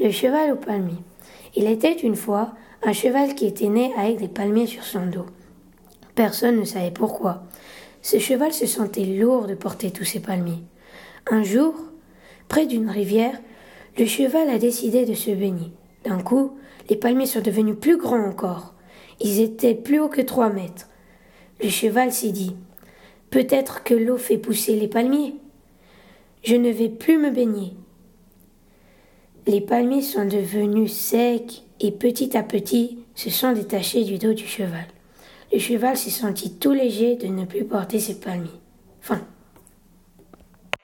Le cheval au palmier. Il était une fois un cheval qui était né avec des palmiers sur son dos. Personne ne savait pourquoi. Ce cheval se sentait lourd de porter tous ces palmiers. Un jour, près d'une rivière, le cheval a décidé de se baigner. D'un coup, les palmiers sont devenus plus grands encore. Ils étaient plus hauts que trois mètres. Le cheval s'est dit Peut-être que l'eau fait pousser les palmiers. Je ne vais plus me baigner. Les palmiers sont devenus secs et petit à petit se sont détachés du dos du cheval. Le cheval s'est senti tout léger de ne plus porter ses palmiers.